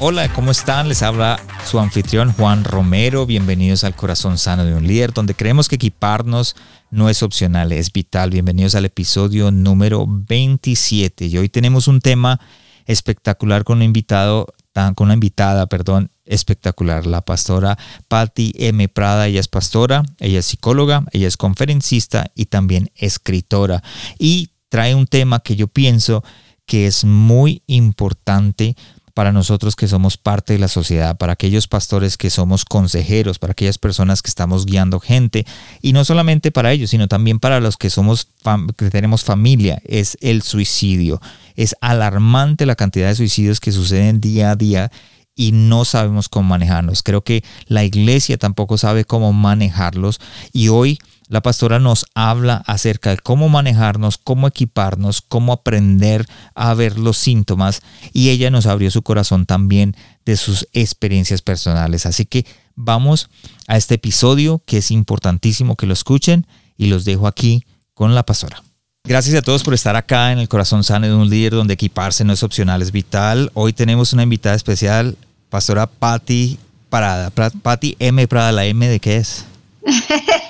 Hola, ¿cómo están? Les habla su anfitrión Juan Romero. Bienvenidos al Corazón Sano de un Líder, donde creemos que equiparnos no es opcional, es vital. Bienvenidos al episodio número 27. Y hoy tenemos un tema espectacular con un invitado, con una invitada, perdón, espectacular, la pastora Patty M. Prada. Ella es pastora, ella es psicóloga, ella es conferencista y también escritora. Y trae un tema que yo pienso que es muy importante para nosotros que somos parte de la sociedad, para aquellos pastores que somos consejeros, para aquellas personas que estamos guiando gente, y no solamente para ellos, sino también para los que somos que tenemos familia, es el suicidio. Es alarmante la cantidad de suicidios que suceden día a día y no sabemos cómo manejarlos. Creo que la iglesia tampoco sabe cómo manejarlos y hoy la pastora nos habla acerca de cómo manejarnos, cómo equiparnos, cómo aprender a ver los síntomas y ella nos abrió su corazón también de sus experiencias personales. Así que vamos a este episodio que es importantísimo que lo escuchen y los dejo aquí con la pastora. Gracias a todos por estar acá en el corazón sano de un líder donde equiparse no es opcional, es vital. Hoy tenemos una invitada especial, pastora Patti Parada. Patti M. Prada, ¿la M de qué es?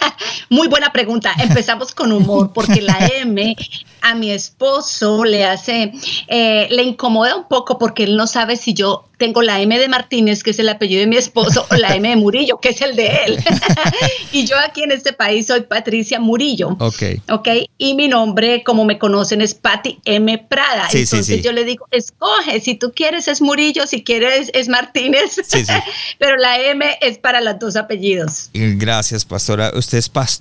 Muy buena pregunta. Empezamos con humor, porque la M a mi esposo le hace, eh, le incomoda un poco porque él no sabe si yo tengo la M de Martínez, que es el apellido de mi esposo, o la M de Murillo, que es el de él. y yo aquí en este país soy Patricia Murillo. Ok. Ok. Y mi nombre, como me conocen, es Patti M. Prada. Sí, Entonces sí, sí. yo le digo, escoge, si tú quieres es Murillo, si quieres es Martínez. Sí, sí. Pero la M es para los dos apellidos. Gracias, pastora. Usted es pastora,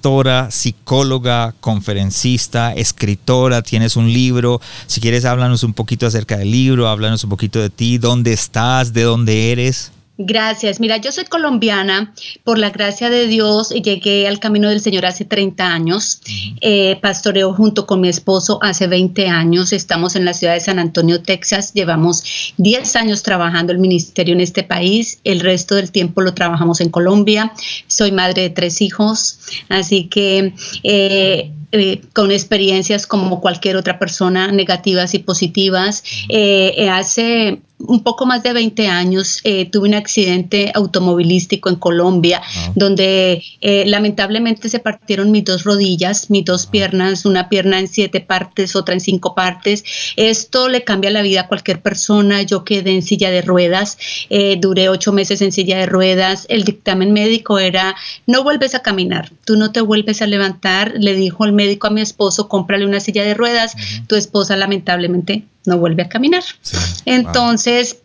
psicóloga, conferencista, escritora, tienes un libro. Si quieres, háblanos un poquito acerca del libro, háblanos un poquito de ti, dónde estás, de dónde eres. Gracias. Mira, yo soy colombiana, por la gracia de Dios, llegué al camino del Señor hace 30 años. Eh, pastoreo junto con mi esposo hace 20 años. Estamos en la ciudad de San Antonio, Texas. Llevamos 10 años trabajando el ministerio en este país. El resto del tiempo lo trabajamos en Colombia. Soy madre de tres hijos, así que... Eh, eh, con experiencias como cualquier otra persona, negativas y positivas. Eh, hace un poco más de 20 años tuve un accidente automovilístico en Colombia, Wow. donde lamentablemente se partieron mis dos rodillas, mis dos piernas, una pierna en siete partes, otra en cinco partes. Esto le cambia la vida a cualquier persona. Yo quedé en silla de ruedas, duré ocho meses en silla de ruedas. El dictamen médico era, no vuelves a caminar, tú no te vuelves a levantar, le dijo el médico a mi esposo, cómprale una silla de ruedas, tu esposa lamentablemente no vuelve a caminar. Sí. Entonces,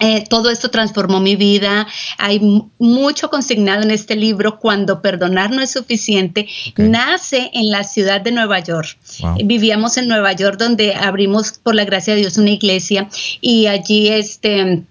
eh, todo esto transformó mi vida. Hay mucho consignado en este libro. Cuando perdonar no es suficiente, nace en la ciudad de Nueva York. Wow. Vivíamos en Nueva York, donde abrimos, por la gracia de Dios, una iglesia y allí este.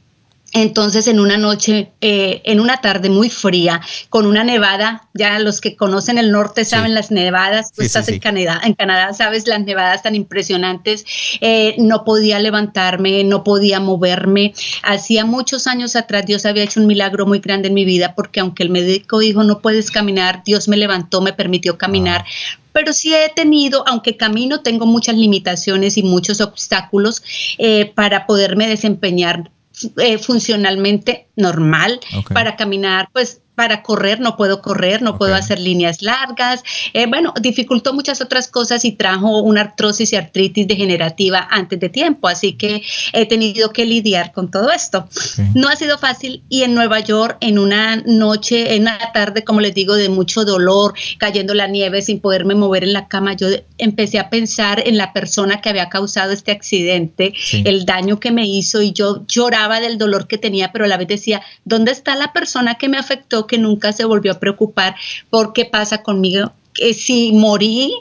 Entonces, en una noche, eh, en una tarde muy fría, con una nevada, ya los que conocen el norte Sí. saben las nevadas, tú Sí, estás sí. en Canadá, en Canadá sabes las nevadas tan impresionantes, eh, no podía levantarme, no podía moverme. Hacía muchos años atrás Dios había hecho un milagro muy grande en mi vida porque aunque el médico dijo no puedes caminar, Dios me levantó, me permitió caminar. Pero sí he tenido, aunque camino, tengo muchas limitaciones y muchos obstáculos eh, para poderme desempeñar eh, funcionalmente normal para caminar, pues para correr no puedo correr, no puedo hacer líneas largas. Eh, bueno, dificultó muchas otras cosas y trajo una artrosis y artritis degenerativa antes de tiempo, así que he tenido que lidiar con todo esto. No ha sido fácil y en Nueva York, en una noche, en una tarde, como les digo, de mucho dolor, cayendo la nieve sin poderme mover en la cama, yo empecé a pensar en la persona que había causado este accidente, Sí. el daño que me hizo y yo lloraba del dolor que tenía, pero a la vez decía, ¿dónde está la persona que me afectó que nunca se volvió a preocupar por qué pasa conmigo? si morí,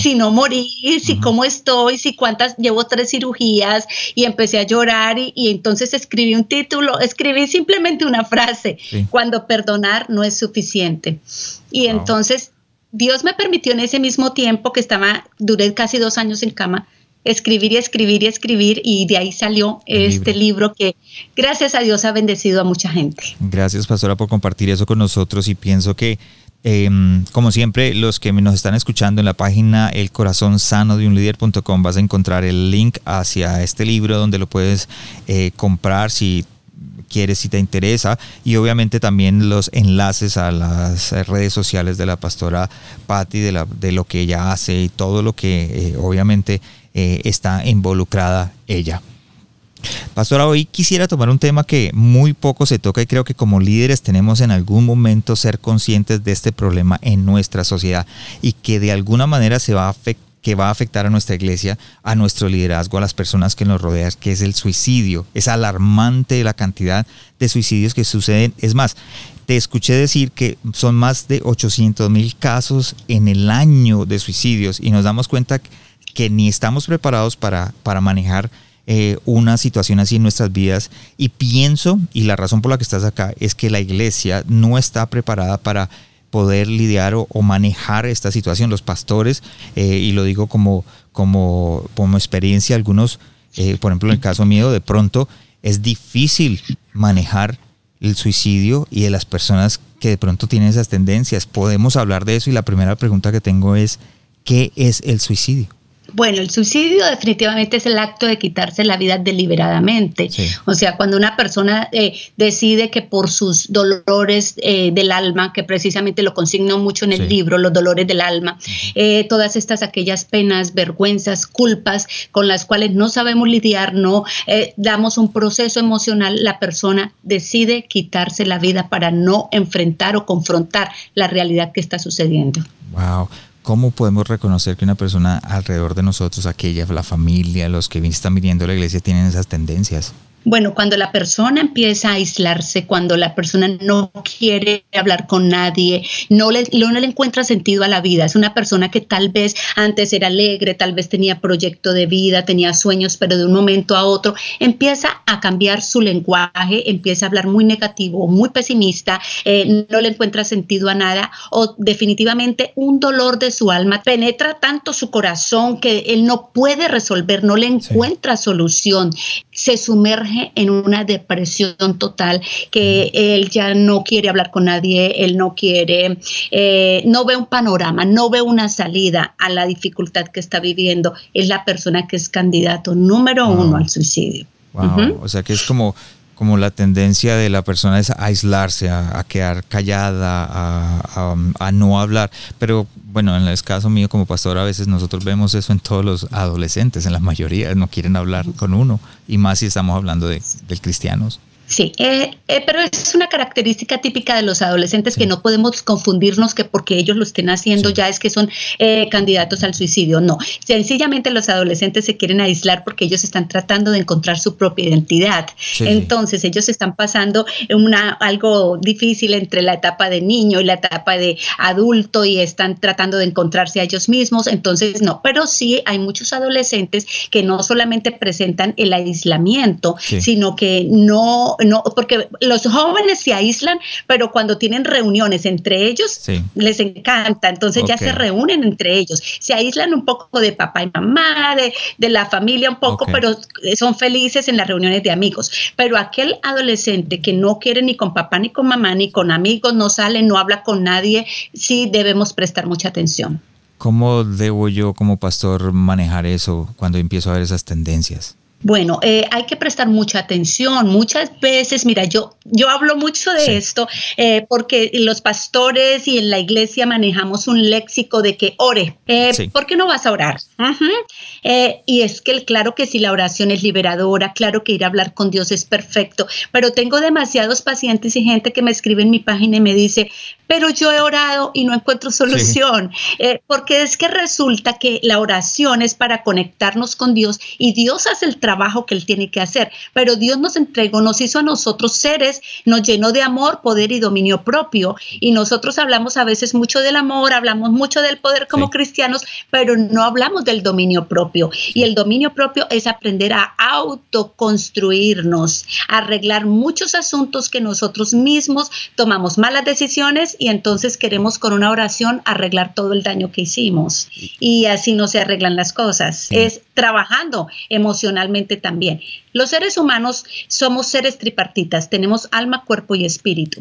si no morí, si cómo estoy, si cuántas, llevo tres cirugías y empecé a llorar y, entonces escribí un título, escribí simplemente una frase, cuando perdonar no es suficiente. Y entonces Dios me permitió en ese mismo tiempo que estaba, duré casi dos años en cama, escribir y escribir y escribir y de ahí salió este libro. que gracias a Dios ha bendecido a mucha gente. Gracias pastora por compartir eso con nosotros y pienso que em, como siempre los que nos están escuchando en la página el corazón sano de un líder.com vas a encontrar el link hacia este libro donde lo puedes eh, comprar si quieres, si te interesa, y obviamente también los enlaces a las redes sociales de la pastora Patti, de, la, de lo que ella hace y todo lo que eh, obviamente eh, está involucrada ella. Pastora, hoy quisiera tomar un tema que muy poco se toca y creo que como líderes tenemos en algún momento ser conscientes de este problema en nuestra sociedad y que de alguna manera se va a que va a afectar a nuestra iglesia, a nuestro liderazgo, a las personas que nos rodean, que es el suicidio. Es alarmante la cantidad de suicidios que suceden. Es más, te escuché decir que son más de 800 mil casos en el año de suicidios y nos damos cuenta que que ni estamos preparados para, para manejar eh, una situación así en nuestras vidas. Y pienso, y la razón por la que estás acá, es que la iglesia no está preparada para poder lidiar o, manejar esta situación. Los pastores, eh, y lo digo como, como, como experiencia, algunos, eh, por ejemplo, en el caso mío, de pronto es difícil manejar el suicidio y de las personas que de pronto tienen esas tendencias. Podemos hablar de eso y la primera pregunta que tengo es, ¿qué es el suicidio? Bueno, el suicidio definitivamente es el acto de quitarse la vida deliberadamente. O sea, cuando una persona eh, decide que por sus dolores eh, del alma, que precisamente lo consigno mucho en el libro, los dolores del alma, eh, todas estas aquellas penas, vergüenzas, culpas con las cuales no sabemos lidiar, no damos un proceso emocional, la persona decide quitarse la vida para no enfrentar o confrontar la realidad que está sucediendo. Wow. ¿Cómo podemos reconocer que una persona alrededor de nosotros, aquella, la familia, los que están viniendo a la iglesia, tienen esas tendencias? Bueno, cuando la persona empieza a aislarse, cuando la persona no quiere hablar con nadie, no le, no le encuentra sentido a la vida, es una persona que tal vez antes era alegre, tal vez tenía proyecto de vida, tenía sueños, pero de un momento a otro empieza a cambiar su lenguaje, empieza a hablar muy negativo, muy pesimista, eh, no le encuentra sentido a nada o definitivamente un dolor de su alma. Penetra tanto su corazón que él no puede resolver, no le encuentra solución, se sumerge en una depresión total, que él ya no quiere hablar con nadie, él no quiere, eh, no ve un panorama, no ve una salida a la dificultad que está viviendo, es la persona que es candidato número uno al suicidio. O sea que es como como la tendencia de la persona es a aislarse, a, quedar callada, a, no hablar. Pero bueno, en el caso mío como pastor, a veces nosotros vemos eso en todos los adolescentes, en la mayoría no quieren hablar con uno, y más si estamos hablando de, de cristianos. Sí, eh, eh, pero es una característica típica de los adolescentes que no podemos confundirnos que porque ellos lo estén haciendo ya es que son eh, candidatos al suicidio. No, sencillamente los adolescentes se quieren aislar porque ellos están tratando de encontrar su propia identidad. Entonces ellos están pasando una, algo difícil entre la etapa de niño y la etapa de adulto y están tratando de encontrarse a ellos mismos. Entonces no, pero sí hay muchos adolescentes que no solamente presentan el aislamiento, sino que no no, porque los jóvenes se aíslan, pero cuando tienen reuniones entre ellos, les encanta, entonces ya se reúnen entre ellos, se aíslan un poco de papá y mamá, de, de la familia un poco, pero son felices en las reuniones de amigos. Pero aquel adolescente que no quiere ni con papá, ni con mamá, ni con amigos, no sale, no habla con nadie, sí debemos prestar mucha atención. ¿Cómo debo yo como pastor manejar eso cuando empiezo a ver esas tendencias? Bueno, eh, hay que prestar mucha atención. Muchas veces, mira, yo, yo hablo mucho de esto eh, porque los pastores y en la iglesia manejamos un léxico de que ore. Eh, ¿Por qué no vas a orar? y es que claro que sí, la oración es liberadora, claro que ir a hablar con Dios es perfecto, pero tengo demasiados pacientes y gente que me escribe en mi página y me dice, pero yo he orado y no encuentro solución, porque es que resulta que la oración es para conectarnos con Dios y Dios hace el trabajo trabajo que Él tiene que hacer. Pero Dios nos entregó, nos hizo a nosotros seres, nos llenó de amor, poder y dominio propio. Y nosotros hablamos a veces mucho del amor, hablamos mucho del poder como cristianos, pero no hablamos del dominio propio. Y el dominio propio es aprender a autoconstruirnos, arreglar muchos asuntos que nosotros mismos tomamos malas decisiones y entonces queremos con una oración arreglar todo el daño que hicimos. Y así no se arreglan las cosas. Es trabajando emocionalmente también. Los seres humanos somos seres tripartitas, tenemos alma, cuerpo y espíritu.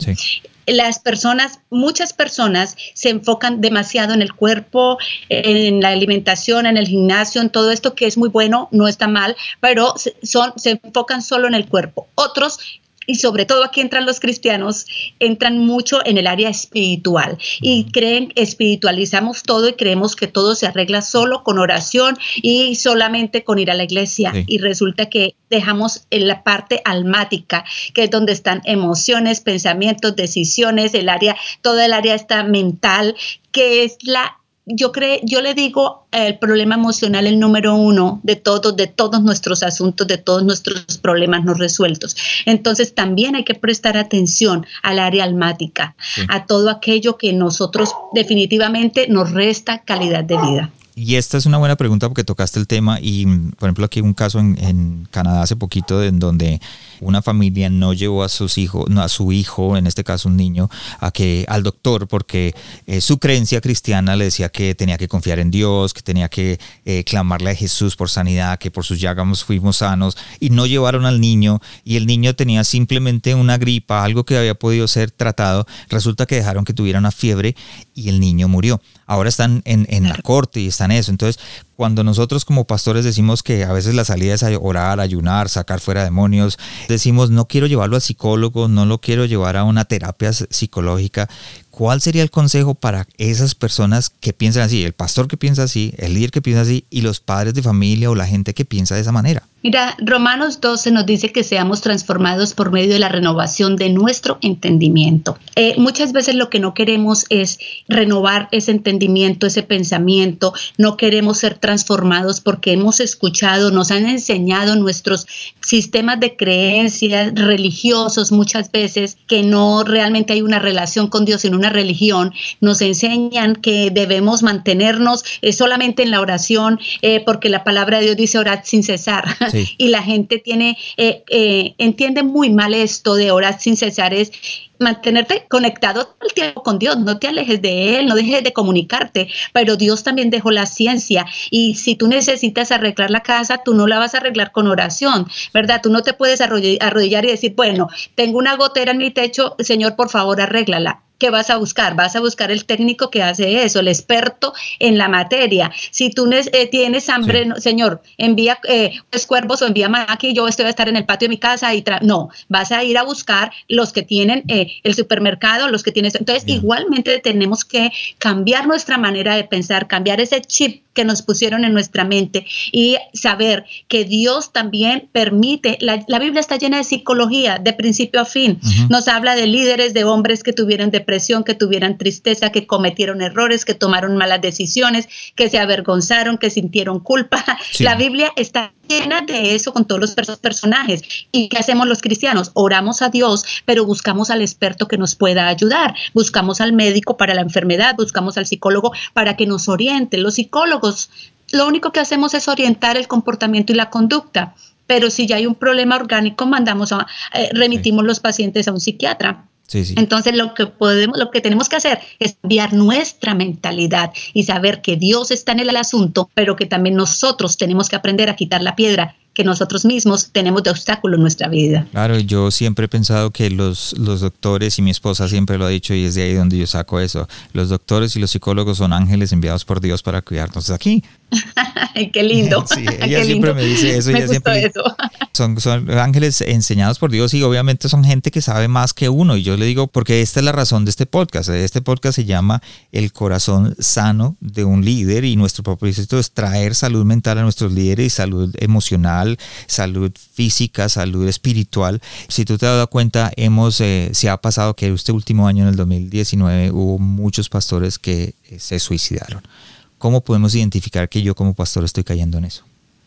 Las personas, muchas personas se enfocan demasiado en el cuerpo, en la alimentación, en el gimnasio, en todo esto que es muy bueno, no está mal, pero son, se enfocan solo en el cuerpo. Otros y sobre todo aquí entran los cristianos, entran mucho en el área espiritual y creen, espiritualizamos todo y creemos que todo se arregla solo con oración y solamente con ir a la iglesia. Y resulta que dejamos en la parte almática, que es donde están emociones, pensamientos, decisiones, el área, toda el área está mental, que es la yo creo, yo le digo el problema emocional el número uno de todos, de todos nuestros asuntos, de todos nuestros problemas no resueltos. Entonces también hay que prestar atención al área almática, a todo aquello que nosotros definitivamente nos resta calidad de vida. Y esta es una buena pregunta porque tocaste el tema y, por ejemplo, aquí un caso en, en Canadá hace poquito en donde una familia no llevó a sus hijos, no, a su hijo, en este caso un niño, a que al doctor porque eh, su creencia cristiana le decía que tenía que confiar en Dios, que tenía que eh, clamarle a Jesús por sanidad, que por sus llagas fuimos sanos y no llevaron al niño y el niño tenía simplemente una gripa, algo que había podido ser tratado, resulta que dejaron que tuviera una fiebre y el niño murió. Ahora están en, en la corte y están eso. Entonces, cuando nosotros como pastores decimos que a veces la salida es orar, ayunar, sacar fuera demonios, decimos no quiero llevarlo al psicólogo, no lo quiero llevar a una terapia psicológica, ¿cuál sería el consejo para esas personas que piensan así? El pastor que piensa así, el líder que piensa así y los padres de familia o la gente que piensa de esa manera. Mira, Romanos 12 nos dice que seamos transformados por medio de la renovación de nuestro entendimiento. Eh, muchas veces lo que no queremos es renovar ese entendimiento, ese pensamiento, no queremos ser transformados porque hemos escuchado, nos han enseñado nuestros sistemas de creencias religiosos muchas veces que no realmente hay una relación con Dios, sino una religión, nos enseñan que debemos mantenernos eh, solamente en la oración, eh, porque la palabra de Dios dice orar sin cesar. Y la gente tiene, eh, entiende muy mal esto de orar sin cesar, es mantenerte conectado todo el tiempo con Dios, no te alejes de Él, no dejes de comunicarte, pero Dios también dejó la ciencia y si tú necesitas arreglar la casa, tú no la vas a arreglar con oración, ¿verdad? Tú no te puedes arrodillar y decir, bueno, tengo una gotera en mi techo, Señor, por favor, arréglala. ¿Qué vas a buscar? Vas a buscar el técnico que hace eso, el experto en la materia. Si tú eh, tienes hambre, señor, envía eh, pues, cuervos o envía aquí, yo estoy a estar en el patio de mi casa y no, vas a ir a buscar los que tienen eh, el supermercado, los que tienen. Entonces, igualmente tenemos que cambiar nuestra manera de pensar, cambiar ese chip que nos pusieron en nuestra mente. Y saber que Dios también permite, la, Biblia está llena de psicología de principio a fin, nos habla de líderes, de hombres que tuvieron depresión, que tuvieran tristeza, que cometieron errores, que tomaron malas decisiones, que se avergonzaron, que sintieron culpa. La Biblia está llena de eso con todos los personajes. ¿Y qué hacemos los cristianos? Oramos a Dios, pero buscamos al experto que nos pueda ayudar. Buscamos al médico para la enfermedad, buscamos al psicólogo para que nos oriente. Los psicólogos, lo único que hacemos es orientar el comportamiento y la conducta. Pero si ya hay un problema orgánico, mandamos a, eh, remitimos los pacientes a un psiquiatra. Entonces lo que podemos, lo que tenemos que hacer es cambiar nuestra mentalidad y saber que Dios está en el asunto, pero que también nosotros tenemos que aprender a quitar la piedra que nosotros mismos tenemos de obstáculo en nuestra vida. Claro, yo siempre he pensado que los, los doctores, y mi esposa siempre lo ha dicho, y es de ahí donde yo saco eso, los doctores y los psicólogos son ángeles enviados por Dios para cuidarnos aquí. Qué lindo. Sí, ella siempre me dice eso. ella siempre, eso. Son, son ángeles enseñados por Dios y obviamente son gente que sabe más que uno. Y yo le digo, porque esta es la razón de este podcast. Este podcast se llama El corazón sano de un líder y nuestro propósito es traer salud mental a nuestros líderes y salud emocional, salud física, salud espiritual. Si tú te has dado cuenta, hemos, eh, se ha pasado que este último año, en el 2019, hubo muchos pastores que eh, se suicidaron. ¿Cómo podemos identificar que yo como pastor estoy cayendo en eso?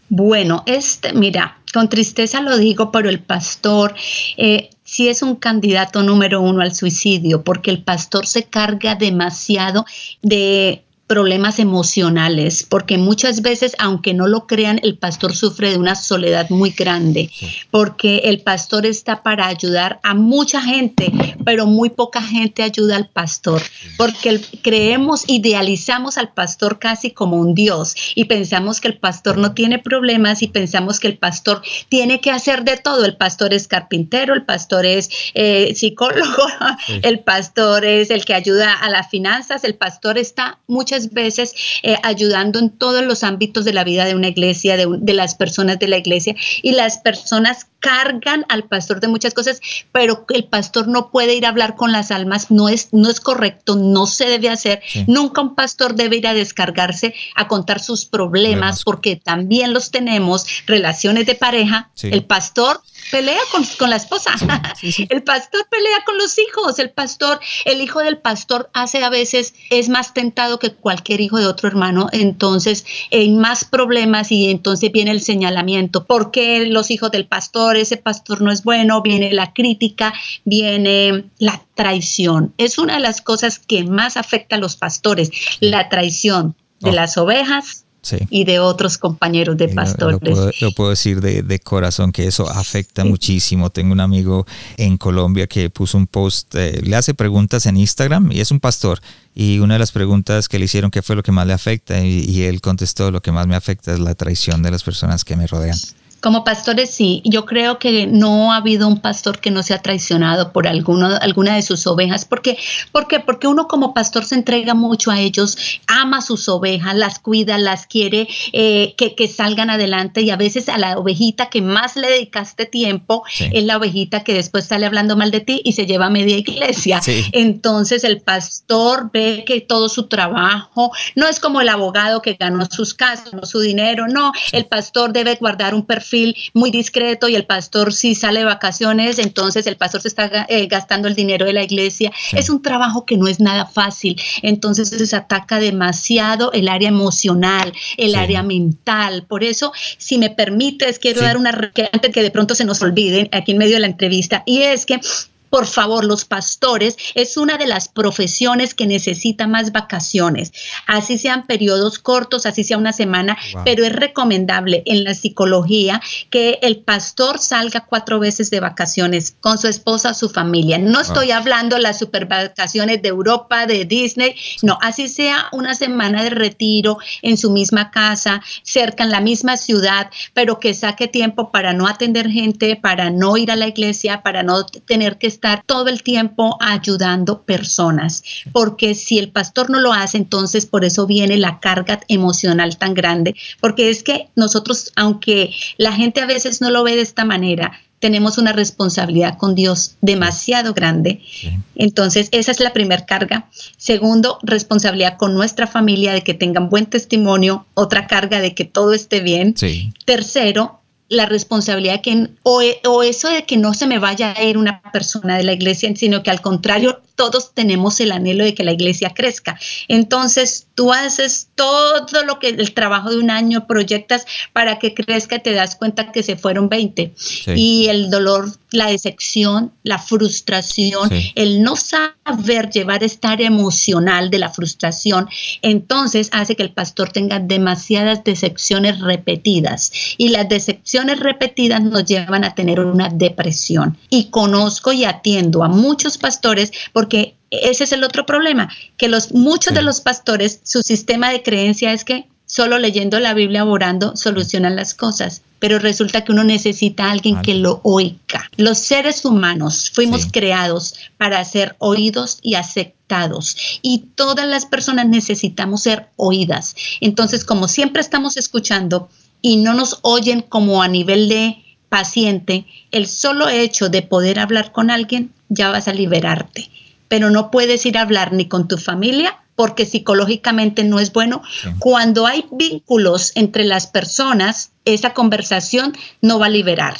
Bueno, este, mira, con tristeza lo digo, pero el pastor eh, sí es un candidato número uno al suicidio, porque el pastor se carga demasiado de problemas emocionales, porque muchas veces, aunque no lo crean, el pastor sufre de una soledad muy grande, porque el pastor está para ayudar a mucha gente, pero muy poca gente ayuda al pastor, porque creemos, idealizamos al pastor casi como un Dios y pensamos que el pastor no tiene problemas y pensamos que el pastor tiene que hacer de todo. El pastor es carpintero, el pastor es eh, psicólogo, el pastor es el que ayuda a las finanzas, el pastor está muchas veces eh, ayudando en todos los ámbitos de la vida de una iglesia, de, de las personas de la iglesia, y las personas cargan al pastor de muchas cosas, pero el pastor no puede ir a hablar con las almas, no es, no es correcto, no se debe hacer. Nunca un pastor debe ir a descargarse, a contar sus problemas, porque también los tenemos, relaciones de pareja. El pastor pelea con, con la esposa, el pastor pelea con los hijos, el pastor, el hijo del pastor hace a veces, es más tentado que cualquier hijo de otro hermano, entonces hay más problemas y entonces viene el señalamiento, porque los hijos del pastor ese pastor no es bueno, viene la crítica, viene la traición. Es una de las cosas que más afecta a los pastores, la traición de oh. las ovejas, y de otros compañeros de pastores. Lo, puedo, decir de, corazón que eso afecta muchísimo. Tengo un amigo en Colombia que puso un post, eh, le hace preguntas en Instagram y es un pastor. Y una de las preguntas que le hicieron, ¿qué fue lo que más le afecta? y él contestó, lo que más me afecta es la traición de las personas que me rodean. Como pastores sí, yo creo que no ha habido un pastor que no sea traicionado por alguno, alguna de sus ovejas. ¿Por qué? ¿Por qué? Porque uno como pastor se entrega mucho a ellos, ama sus ovejas, las cuida, las quiere eh, que, que, salgan adelante y a veces a la ovejita que más le dedicaste tiempo es la ovejita que después sale hablando mal de ti y se lleva a media iglesia. Entonces el pastor ve que todo su trabajo no es como el abogado que ganó sus casos, no su dinero, no, el pastor debe guardar un perfil muy discreto y el pastor si sale de vacaciones, entonces el pastor se está eh, gastando el dinero de la iglesia. Es un trabajo que no es nada fácil, entonces se ataca demasiado el área emocional, el área mental. Por eso, si me permites, quiero dar una antes que de pronto se nos olvide aquí en medio de la entrevista, y es que por favor, los pastores es una de las profesiones que necesita más vacaciones, así sean periodos cortos, así sea una semana, pero es recomendable en la psicología que el pastor salga cuatro veces de vacaciones con su esposa, su familia. No estoy hablando de las super vacaciones de Europa, de Disney, no, así sea una semana de retiro en su misma casa, cerca en la misma ciudad, pero que saque tiempo para no atender gente, para no ir a la iglesia, para no tener que estar todo el tiempo ayudando personas, porque si el pastor no lo hace, entonces por eso viene la carga emocional tan grande, porque es que nosotros, aunque la gente a veces no lo ve de esta manera, tenemos una responsabilidad con Dios demasiado grande. Entonces, esa es la primera carga. Segundo, responsabilidad con nuestra familia de que tengan buen testimonio. Otra carga de que todo esté bien. Tercero, la responsabilidad que, o, o, eso de que no se me vaya a ir una persona de la iglesia, sino que al contrario todos tenemos el anhelo de que la iglesia crezca. Entonces, tú haces todo lo que el trabajo de un año proyectas para que crezca y te das cuenta que se fueron 20. Y el dolor, la decepción, la frustración, el no saber llevar esta área emocional de la frustración, entonces hace que el pastor tenga demasiadas decepciones repetidas. Y las decepciones repetidas nos llevan a tener una depresión. Y conozco y atiendo a muchos pastores por porque ese es el otro problema, que los, muchos de los pastores, su sistema de creencia es que solo leyendo la Biblia, orando, solucionan las cosas. Pero resulta que uno necesita a alguien que lo oiga. Los seres humanos fuimos creados para ser oídos y aceptados. Y todas las personas necesitamos ser oídas. Entonces, como siempre estamos escuchando y no nos oyen como a nivel de paciente, el solo hecho de poder hablar con alguien ya vas a liberarte pero no puedes ir a hablar ni con tu familia porque psicológicamente no es bueno. Cuando hay vínculos entre las personas, esa conversación no va a liberar.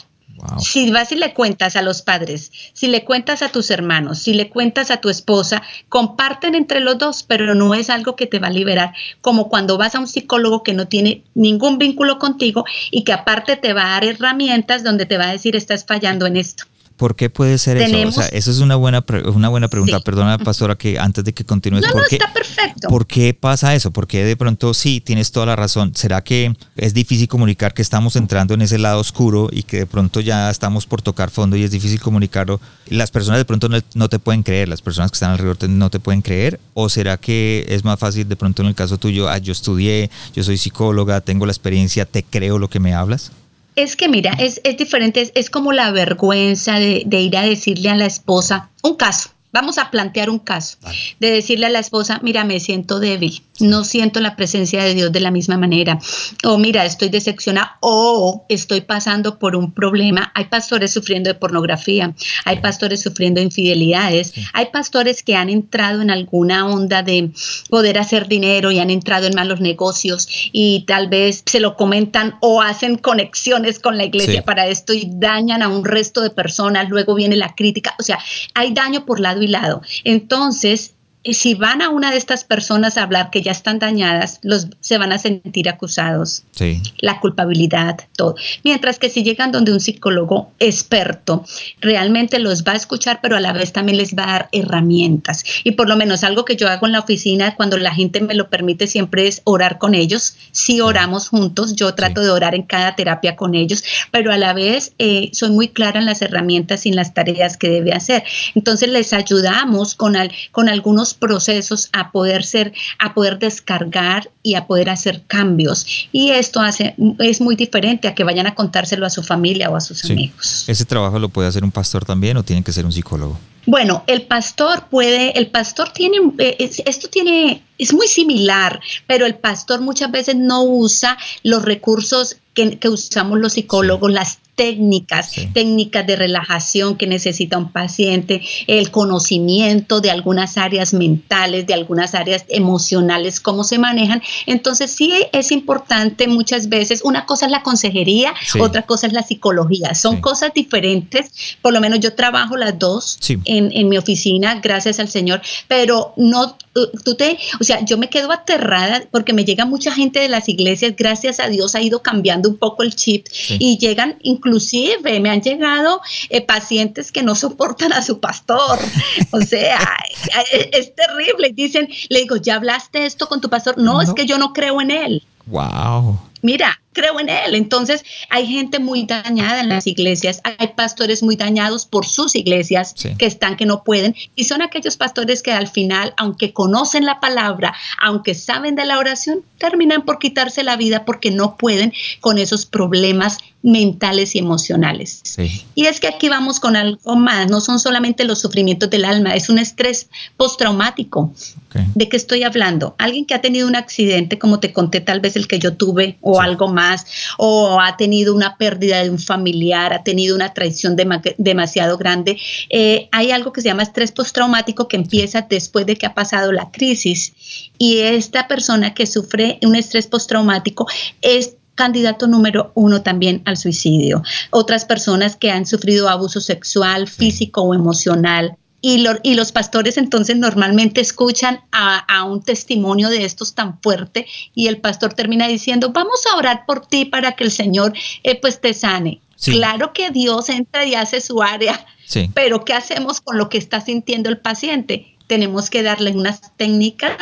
Si vas y le cuentas a los padres, si le cuentas a tus hermanos, si le cuentas a tu esposa, comparten entre los dos, pero no es algo que te va a liberar, como cuando vas a un psicólogo que no tiene ningún vínculo contigo y que aparte te va a dar herramientas donde te va a decir estás fallando en esto. ¿Por qué puede ser eso? O sea, eso es una buena, una buena pregunta. Perdona, pastora, que antes de que continúes. No, ¿por no, qué, está perfecto. ¿Por qué pasa eso? ¿Por qué de pronto sí, tienes toda la razón? ¿Será que es difícil comunicar que estamos entrando en ese lado oscuro y que de pronto ya estamos por tocar fondo y es difícil comunicarlo? Las personas de pronto no, te pueden creer, las personas que están alrededor no te pueden creer. ¿O será que es más fácil de pronto en el caso tuyo, ah, yo estudié, yo soy psicóloga, tengo la experiencia, te creo lo que me hablas? Es que mira, es, es diferente, es, como la vergüenza de, de ir a decirle a la esposa un caso. Vamos a plantear un caso de decirle a la esposa, mira, me siento débil, no siento la presencia de Dios de la misma manera, o mira, estoy decepcionada, o estoy pasando por un problema. Hay pastores sufriendo de pornografía, hay pastores sufriendo de infidelidades, hay pastores que han entrado en alguna onda de poder hacer dinero y han entrado en malos negocios y tal vez se lo comentan o hacen conexiones con la iglesia para esto y dañan a un resto de personas, luego viene la crítica, o sea, hay daño por lado y lado. Entonces, si van a una de estas personas a hablar que ya están dañadas, los, se van a sentir acusados. Sí. La culpabilidad, todo. Mientras que si llegan donde un psicólogo experto, realmente los va a escuchar, pero a la vez también les va a dar herramientas. Y por lo menos algo que yo hago en la oficina, cuando la gente me lo permite, siempre es orar con ellos. Si oramos juntos, yo trato de orar en cada terapia con ellos, pero a la vez eh, soy muy clara en las herramientas y en las tareas que debe hacer. Entonces les ayudamos con, al, con algunos procesos a poder ser, a poder descargar y a poder hacer cambios. Y esto hace, es muy diferente a que vayan a contárselo a su familia o a sus amigos. ¿Ese trabajo lo puede hacer un pastor también o tiene que ser un psicólogo? Bueno, el pastor puede, el pastor tiene, eh, esto tiene, es muy similar, pero el pastor muchas veces no usa los recursos que, usamos los psicólogos, las técnicas, técnicas de relajación que necesita un paciente, el conocimiento de algunas áreas mentales, de algunas áreas emocionales, cómo se manejan. Entonces sí es importante muchas veces, una cosa es la consejería, otra cosa es la psicología, son cosas diferentes, por lo menos yo trabajo las dos en, en mi oficina, gracias al Señor, pero no tú te, o sea, yo me quedo aterrada porque me llega mucha gente de las iglesias, gracias a Dios ha ido cambiando un poco el chip y llegan, inclusive me han llegado eh, pacientes que no soportan a su pastor, o sea, es, terrible, dicen, le digo, ¿ya hablaste esto con tu pastor? no, es que yo no creo en él. Wow. Mira, creo en él. Entonces, hay gente muy dañada en las iglesias, hay pastores muy dañados por sus iglesias que están que no pueden, y son aquellos pastores que al final, aunque conocen la palabra, aunque saben de la oración, terminan por quitarse la vida porque no pueden con esos problemas mentales y emocionales. Y es que aquí vamos con algo más, no son solamente los sufrimientos del alma, es un estrés postraumático. ¿De qué estoy hablando? Alguien que ha tenido un accidente, como te conté, tal vez el que yo tuve, o algo más o ha tenido una pérdida de un familiar, ha tenido una traición demasiado grande. Eh, hay algo que se llama estrés postraumático que empieza después de que ha pasado la crisis y esta persona que sufre un estrés postraumático es candidato número uno también al suicidio. Otras personas que han sufrido abuso sexual, físico o emocional, y, los pastores entonces normalmente escuchan a, un testimonio de estos tan fuerte y el pastor termina diciendo, vamos a orar por ti para que el Señor eh, pues te sane. Claro que Dios entra y hace su área, pero ¿qué hacemos con lo que está sintiendo el paciente? Tenemos que darles unas técnicas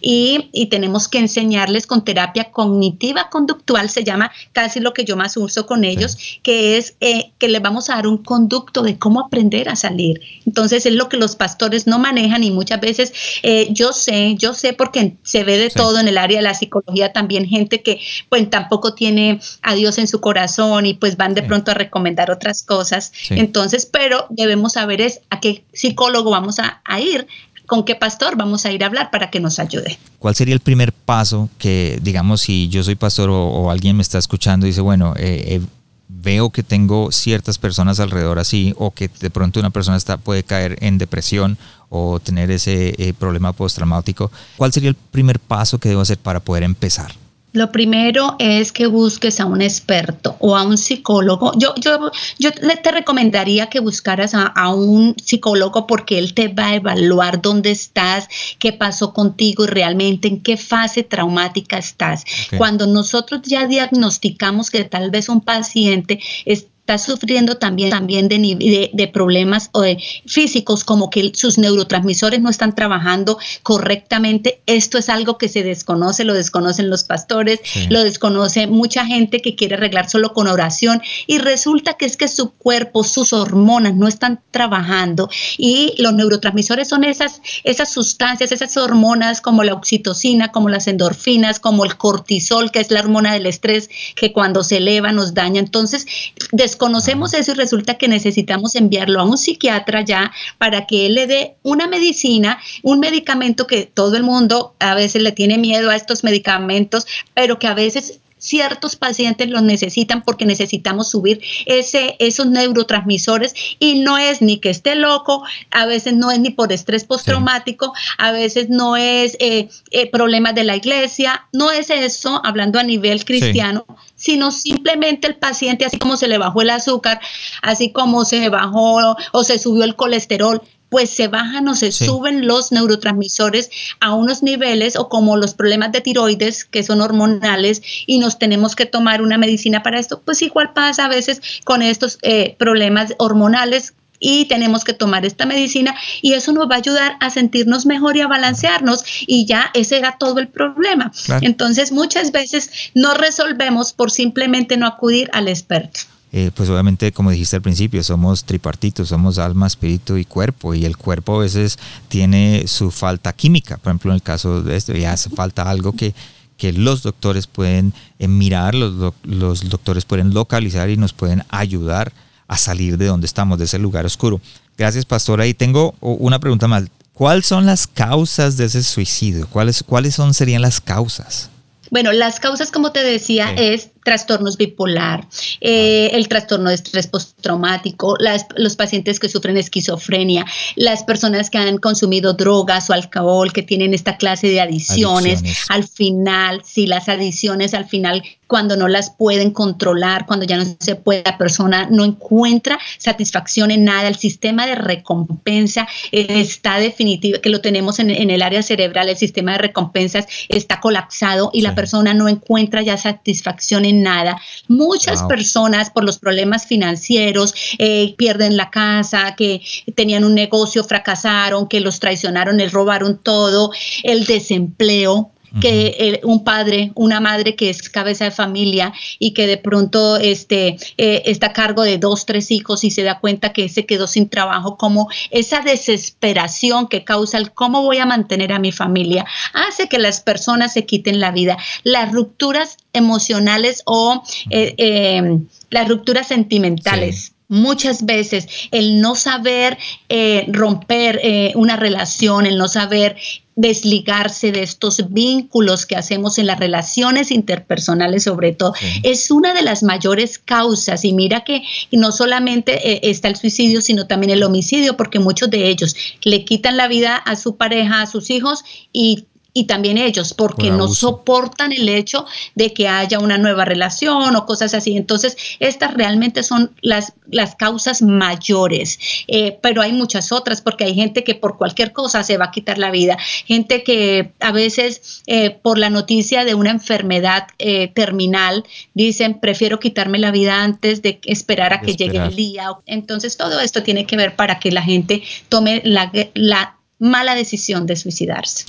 y, tenemos que enseñarles con terapia cognitiva conductual, se llama casi lo que yo más uso con ellos, que es eh, que les vamos a dar un conducto de cómo aprender a salir. Entonces es lo que los pastores no manejan y muchas veces eh, yo sé, yo sé porque se ve de todo en el área de la psicología también gente que pues tampoco tiene a Dios en su corazón y pues van de pronto a recomendar otras cosas. Entonces, pero debemos saber es a qué psicólogo vamos a ir con qué pastor vamos a ir a hablar para que nos ayude. ¿Cuál sería el primer paso que, digamos, si yo soy pastor o, alguien me está escuchando y dice, bueno, eh, eh, veo que tengo ciertas personas alrededor así o que de pronto una persona está, puede caer en depresión o tener ese eh, problema postraumático, ¿cuál sería el primer paso que debo hacer para poder empezar? Lo primero es que busques a un experto o a un psicólogo. Yo, yo, yo te recomendaría que buscaras a, un psicólogo porque él te va a evaluar dónde estás, qué pasó contigo y realmente en qué fase traumática estás. Cuando nosotros ya diagnosticamos que tal vez un paciente es está sufriendo también, también de, de, problemas físicos, como que sus neurotransmisores no están trabajando correctamente. Esto es algo que se desconoce, lo desconocen los pastores, lo desconoce mucha gente que quiere arreglar solo con oración y resulta que es que su cuerpo, sus hormonas no están trabajando y los neurotransmisores son esas, esas sustancias, esas hormonas como la oxitocina, como las endorfinas, como el cortisol, que es la hormona del estrés, que cuando se eleva nos daña. Entonces, conocemos eso y resulta que necesitamos enviarlo a un psiquiatra ya para que él le dé una medicina, un medicamento que todo el mundo a veces le tiene miedo a estos medicamentos, pero que a veces ciertos pacientes los necesitan porque necesitamos subir ese, esos neurotransmisores y no es ni que esté loco, a veces no es ni por estrés postraumático, a veces no es eh, eh, problemas de la iglesia, no es eso, hablando a nivel cristiano, sino simplemente el paciente, así como se le bajó el azúcar, así como se bajó o se subió el colesterol, pues se bajan o se suben los neurotransmisores a unos niveles o como los problemas de tiroides que son hormonales y nos tenemos que tomar una medicina para esto, pues igual pasa a veces con estos eh, problemas hormonales y tenemos que tomar esta medicina y eso nos va a ayudar a sentirnos mejor y a balancearnos y ya ese era todo el problema. Entonces muchas veces no resolvemos por simplemente no acudir al experto. Eh, pues obviamente, como dijiste al principio, somos tripartitos, somos alma, espíritu y cuerpo, y el cuerpo a veces tiene su falta química, por ejemplo, en el caso de esto, ya hace falta algo que, que los doctores pueden eh, mirar, los, los doctores pueden localizar y nos pueden ayudar a salir de donde estamos, de ese lugar oscuro. Gracias, pastora. Y tengo una pregunta más. ¿Cuáles son las causas de ese suicidio? ¿Cuáles, cuáles son, serían las causas? Bueno, las causas, como te decía, es trastornos bipolar, eh, el trastorno de estrés postraumático, los pacientes que sufren esquizofrenia, las personas que han consumido drogas o alcohol, que tienen esta clase de adiciones, al final, si las adiciones al final cuando no las pueden controlar, cuando ya no se puede, la persona no encuentra satisfacción en nada, el sistema de recompensa está definitivo, que lo tenemos en, el área cerebral, el sistema de recompensas está colapsado y la persona no encuentra ya satisfacción en nada. Muchas personas por los problemas financieros eh, pierden la casa, que tenían un negocio, fracasaron, que los traicionaron, les robaron todo, el desempleo que un padre, una madre que es cabeza de familia y que de pronto este, eh, está a cargo de dos, tres hijos y se da cuenta que se quedó sin trabajo, como esa desesperación que causa el cómo voy a mantener a mi familia, hace que las personas se quiten la vida. Las rupturas emocionales o eh, em, las rupturas sentimentales. Muchas veces el no saber eh, romper una relación, el no saber desligarse de estos vínculos que hacemos en las relaciones interpersonales sobre todo, es una de las mayores causas. Y mira que no solamente eh, está el suicidio, sino también el homicidio, porque muchos de ellos le quitan la vida a su pareja, a sus hijos y y también ellos, porque no soportan el hecho de que haya una nueva relación o cosas así. Entonces, estas realmente son las, las causas mayores, eh, pero hay muchas otras, porque hay gente que por cualquier cosa se va a quitar la vida, gente que a veces eh, por la noticia de una enfermedad eh, terminal dicen, prefiero quitarme la vida antes de esperar a que llegue el día. Entonces, todo esto tiene que ver para que la gente tome la, la mala decisión de suicidarse.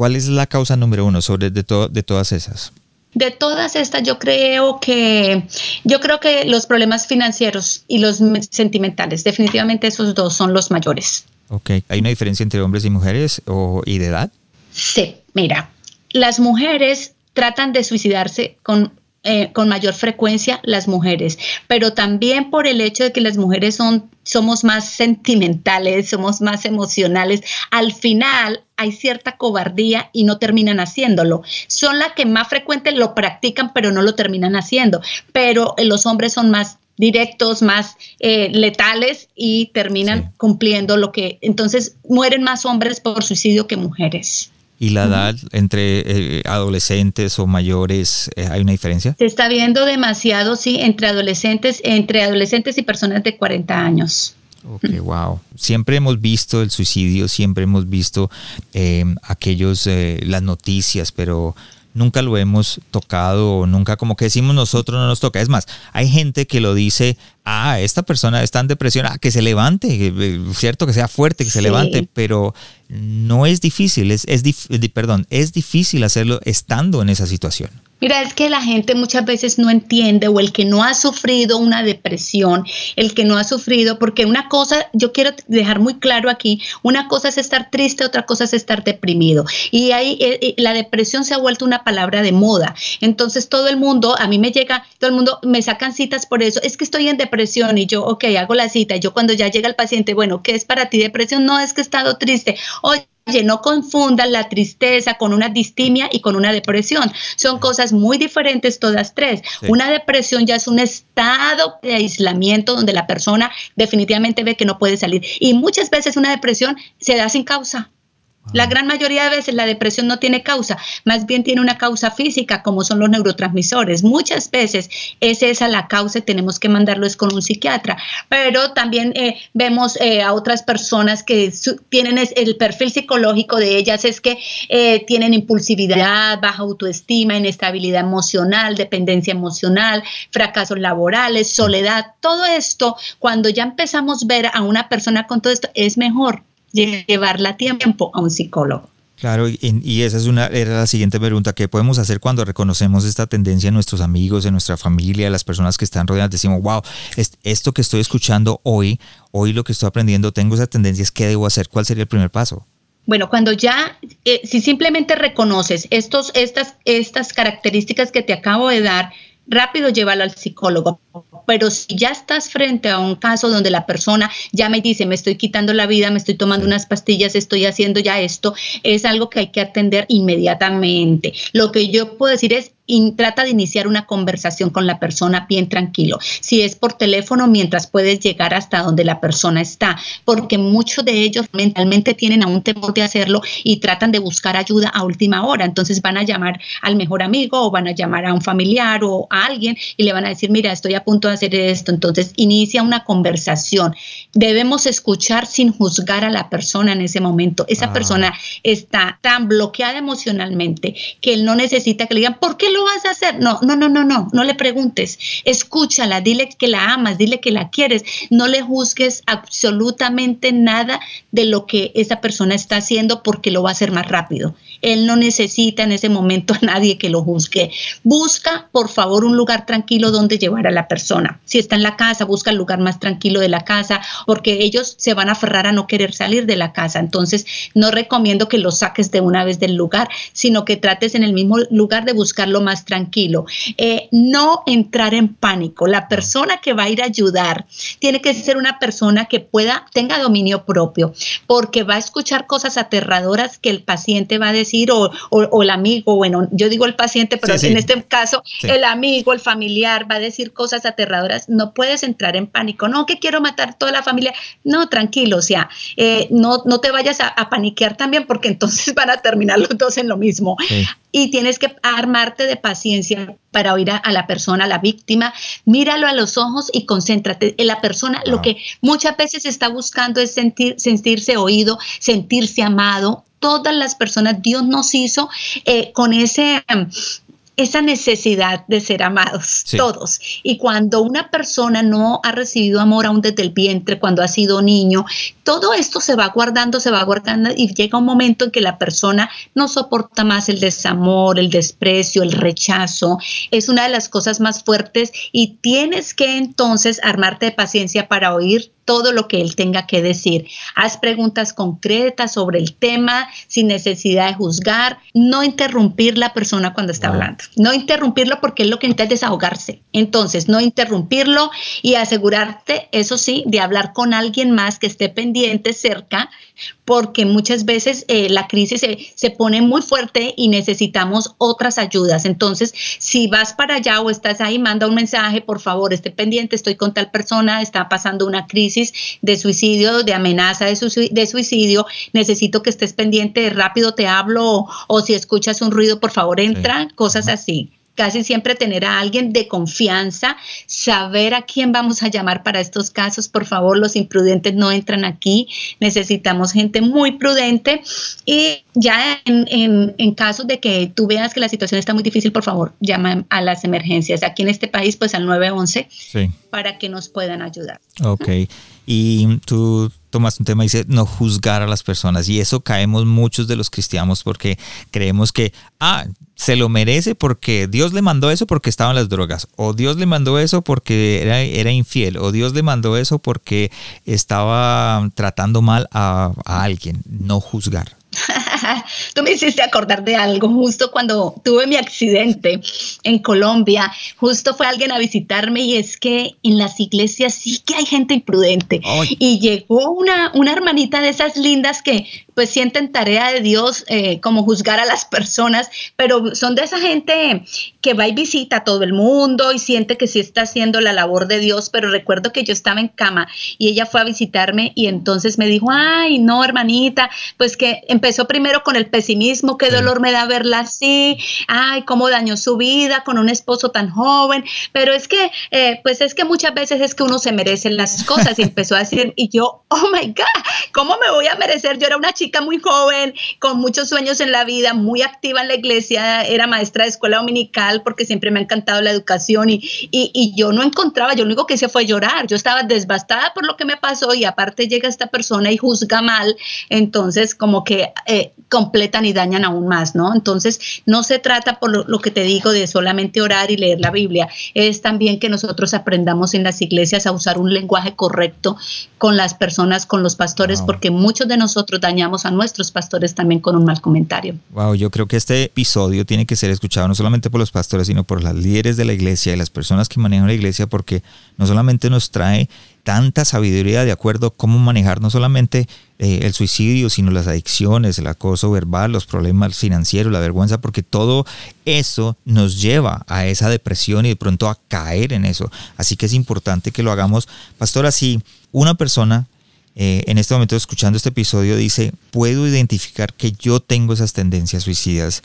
¿Cuál es la causa número uno sobre de, de todas esas? De todas estas, yo creo que yo creo que los problemas financieros y los sentimentales, definitivamente esos dos son los mayores. Ok, ¿hay una diferencia entre hombres y mujeres o, y de edad? Sí, mira, las mujeres tratan de suicidarse con eh, con mayor frecuencia las mujeres, pero también por el hecho de que las mujeres son, somos más sentimentales, somos más emocionales, al final hay cierta cobardía y no terminan haciéndolo. Son las que más frecuente lo practican, pero no lo terminan haciendo. Pero eh, los hombres son más directos, más eh, letales y terminan cumpliendo lo que... Entonces mueren más hombres por suicidio que mujeres. Y la edad entre eh, adolescentes o mayores, eh, ¿hay una diferencia? Se está viendo demasiado, sí, entre adolescentes, entre adolescentes y personas de 40 años. Ok, wow. Siempre hemos visto el suicidio, siempre hemos visto eh, aquellos, las noticias, pero nunca lo hemos tocado, nunca como que decimos nosotros no nos toca. Es más, hay gente que lo dice, ah, esta persona está en depresión, ah, que se levante, cierto, que sea fuerte, que se levante, pero no es difícil, es, es perdón, es difícil hacerlo estando en esa situación. Mira, es que la gente muchas veces no entiende o el que no ha sufrido una depresión, el que no ha sufrido, porque una cosa, yo quiero dejar muy claro aquí, una cosa es estar triste, otra cosa es estar deprimido. Y ahí eh, eh, la depresión se ha vuelto una palabra de moda. Entonces todo el mundo, a mí me llega, todo el mundo me sacan citas por eso, es que estoy en depresión y yo, ok, hago la cita. Y yo cuando ya llega el paciente, bueno, ¿qué es para ti depresión? No, es que he estado triste. Oye, Oye, no confundan la tristeza con una distimia y con una depresión. Son cosas muy diferentes todas tres. Una depresión ya es un estado de aislamiento donde la persona definitivamente ve que no puede salir. Y muchas veces una depresión se da sin causa. La gran mayoría de veces la depresión no tiene causa, más bien tiene una causa física, como son los neurotransmisores. Muchas veces es esa la causa y tenemos que mandarlos con un psiquiatra. Pero también eh, vemos eh, a otras personas que tienen el perfil psicológico de ellas es que eh, tienen impulsividad, baja autoestima, inestabilidad emocional, dependencia emocional, fracasos laborales, soledad. Todo esto, cuando ya empezamos a ver a una persona con todo esto, es mejor llevarla a tiempo a un psicólogo. Claro, y, esa es una, era la siguiente pregunta, ¿qué podemos hacer cuando reconocemos esta tendencia en nuestros amigos, en nuestra familia, en las personas que están rodeadas? Decimos, wow, esto que estoy escuchando hoy, hoy lo que estoy aprendiendo, tengo esas tendencias, ¿qué debo hacer? ¿Cuál sería el primer paso? Bueno, cuando ya, eh, si simplemente reconoces estos, estas, estas características que te acabo de dar, rápido llévalo al psicólogo. Pero si ya estás frente a un caso donde la persona ya me dice, me estoy quitando la vida, me estoy tomando unas pastillas, estoy haciendo ya esto, es algo que hay que atender inmediatamente. Lo que yo puedo decir es, trata de iniciar una conversación con la persona bien tranquilo. Si es por teléfono, mientras puedes llegar hasta donde la persona está, porque muchos de ellos mentalmente tienen aún temor de hacerlo y tratan de buscar ayuda a última hora. Entonces van a llamar al mejor amigo o van a llamar a un familiar o a alguien y le van a decir, mira, estoy a punto de hacer esto. Entonces inicia una conversación. Debemos escuchar sin juzgar a la persona en ese momento. Esa ah. persona está tan bloqueada emocionalmente que él no necesita que le digan, ¿por qué lo vas a hacer? No, no, no, no, no, no le preguntes. Escúchala, dile que la amas, dile que la quieres. No le juzgues absolutamente nada de lo que esa persona está haciendo porque lo va a hacer más rápido. Él no necesita en ese momento a nadie que lo juzgue. Busca, por favor, un lugar tranquilo donde llevar a la persona. Si está en la casa, busca el lugar más tranquilo de la casa porque ellos se van a aferrar a no querer salir de la casa. Entonces, no recomiendo que lo saques de una vez del lugar, sino que trates en el mismo lugar de buscarlo más más tranquilo. Eh, no entrar en pánico. La persona que va a ir a ayudar tiene que ser una persona que pueda, tenga dominio propio, porque va a escuchar cosas aterradoras que el paciente va a decir o, el amigo, bueno, yo digo el paciente, pero en este caso el amigo, el familiar va a decir cosas aterradoras. No puedes entrar en pánico. No, que quiero matar toda la familia. No, tranquilo, o sea, eh, no, no te vayas a, a, paniquear también porque entonces van a terminar los dos en lo mismo y tienes que armarte de paciencia para oír a, la persona, a la víctima. Míralo a los ojos y concéntrate en la persona. Lo que muchas veces está buscando es sentir, sentirse oído, sentirse amado. Todas las personas, Dios nos hizo eh, con ese esa necesidad de ser amados, todos. Y cuando una persona no ha recibido amor aún desde el vientre, cuando ha sido niño, todo esto se va guardando, se va guardando y llega un momento en que la persona no soporta más el desamor, el desprecio, el rechazo. Es una de las cosas más fuertes y tienes que entonces armarte de paciencia para oír todo lo que él tenga que decir. Haz preguntas concretas sobre el tema sin necesidad de juzgar. No interrumpir la persona cuando está hablando. No interrumpirlo porque él lo que necesita es desahogarse. Entonces, no interrumpirlo y asegurarte, eso sí, de hablar con alguien más que esté pendiente cerca porque muchas veces eh, la crisis se, se, pone muy fuerte y necesitamos otras ayudas. Entonces, si vas para allá o estás ahí, manda un mensaje, por favor, esté pendiente, estoy con tal persona, está pasando una crisis crisis de suicidio, de amenaza de, suicidio, necesito que estés pendiente, rápido te hablo o, si escuchas un ruido, por favor entra, cosas así casi siempre tener a alguien de confianza, saber a quién vamos a llamar para estos casos. Por favor, los imprudentes no entran aquí. Necesitamos gente muy prudente. Y ya en, en, casos de que tú veas que la situación está muy difícil, por favor, llama a las emergencias. Aquí en este país, pues al 911, para que nos puedan ayudar. Ok. Y tú tomas un tema y dice no juzgar a las personas. Y eso caemos muchos de los cristianos porque creemos que, ah, se lo merece porque Dios le mandó eso porque estaban las drogas, o Dios le mandó eso porque era, era infiel, o Dios le mandó eso porque estaba tratando mal a, a alguien. No juzgar. Tú me hiciste acordar de algo justo cuando tuve mi accidente en Colombia. Justo fue alguien a visitarme y es que en las iglesias sí que hay gente imprudente. Y llegó una, una hermanita de esas lindas que pues sienten tarea de Dios eh, como juzgar a las personas, pero son de esa gente que va y visita a todo el mundo y siente que sí está haciendo la labor de Dios, pero recuerdo que yo estaba en cama y ella fue a visitarme y entonces me dijo, ay, no, hermanita, pues que empezó primero con el pesimismo, qué dolor me da verla así, ay, cómo dañó su vida con un esposo tan joven, pero es que, eh, pues es que muchas veces es que uno se merece las cosas y empezó a decir, y yo, oh my God, ¿cómo me voy a merecer? Yo era una chica muy joven, con muchos sueños en la vida, muy activa en la iglesia, era maestra de escuela dominical porque siempre me ha encantado la educación y, y, yo no encontraba, yo lo único que hice fue llorar, yo estaba devastada por lo que me pasó y aparte llega esta persona y juzga mal, entonces como que eh, completan y dañan aún más, ¿no? Entonces no se trata por lo, que te digo de solamente orar y leer la Biblia, es también que nosotros aprendamos en las iglesias a usar un lenguaje correcto con las personas, con los pastores, porque muchos de nosotros dañamos a nuestros pastores también con un mal comentario. Wow, yo creo que este episodio tiene que ser escuchado no solamente por los pastores, sino por las líderes de la iglesia y las personas que manejan la iglesia, porque no solamente nos trae tanta sabiduría de acuerdo a cómo manejar no solamente eh, el suicidio, sino las adicciones, el acoso verbal, los problemas financieros, la vergüenza, porque todo eso nos lleva a esa depresión y de pronto a caer en eso. Así que es importante que lo hagamos. Pastor, si una persona eh, en este momento escuchando este episodio dice, puedo identificar que yo tengo esas tendencias suicidas,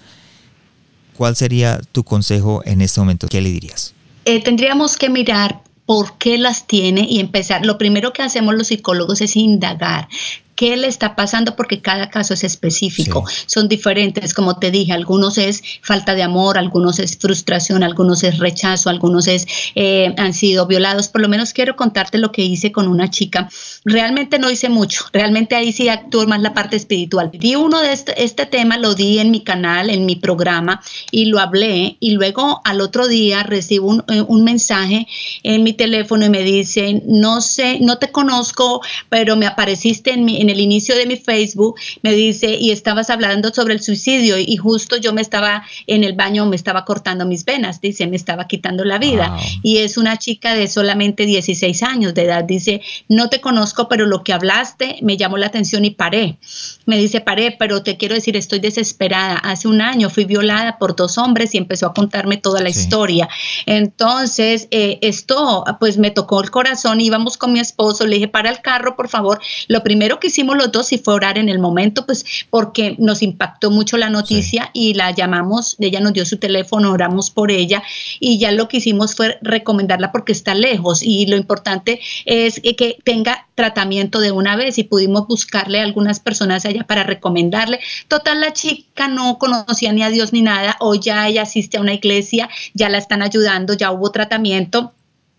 ¿cuál sería tu consejo en este momento? ¿Qué le dirías? Eh, tendríamos que mirar por qué las tiene y empezar. Lo primero que hacemos los psicólogos es indagar qué le está pasando porque cada caso es específico, son diferentes, como te dije, algunos es falta de amor, algunos es frustración, algunos es rechazo, algunos es eh, han sido violados, por lo menos quiero contarte lo que hice con una chica, realmente no hice mucho, realmente ahí sí actuó más la parte espiritual, di uno de este, este tema, lo di en mi canal, en mi programa y lo hablé y luego al otro día recibo un, eh, un mensaje en mi teléfono y me dice, no sé, no te conozco, pero me apareciste en mi en el inicio de mi Facebook, me dice, y estabas hablando sobre el suicidio y justo yo me estaba en el baño, me estaba cortando mis venas, dice, me estaba quitando la vida. Y es una chica de solamente 16 años de edad, dice, no te conozco, pero lo que hablaste me llamó la atención y paré. Me dice, paré, pero te quiero decir, estoy desesperada. Hace un año fui violada por dos hombres y empezó a contarme toda la historia. Entonces, eh, esto pues me tocó el corazón, íbamos con mi esposo, le dije, para el carro, por favor. Lo primero que hicimos los dos y fue orar en el momento, pues porque nos impactó mucho la noticia y la llamamos, ella nos dio su teléfono, oramos por ella y ya lo que hicimos fue recomendarla porque está lejos y lo importante es que tenga tratamiento de una vez y pudimos buscarle a algunas personas allá para recomendarle. Total, la chica no conocía ni a Dios ni nada, o ya ella asiste a una iglesia, ya la están ayudando, ya hubo tratamiento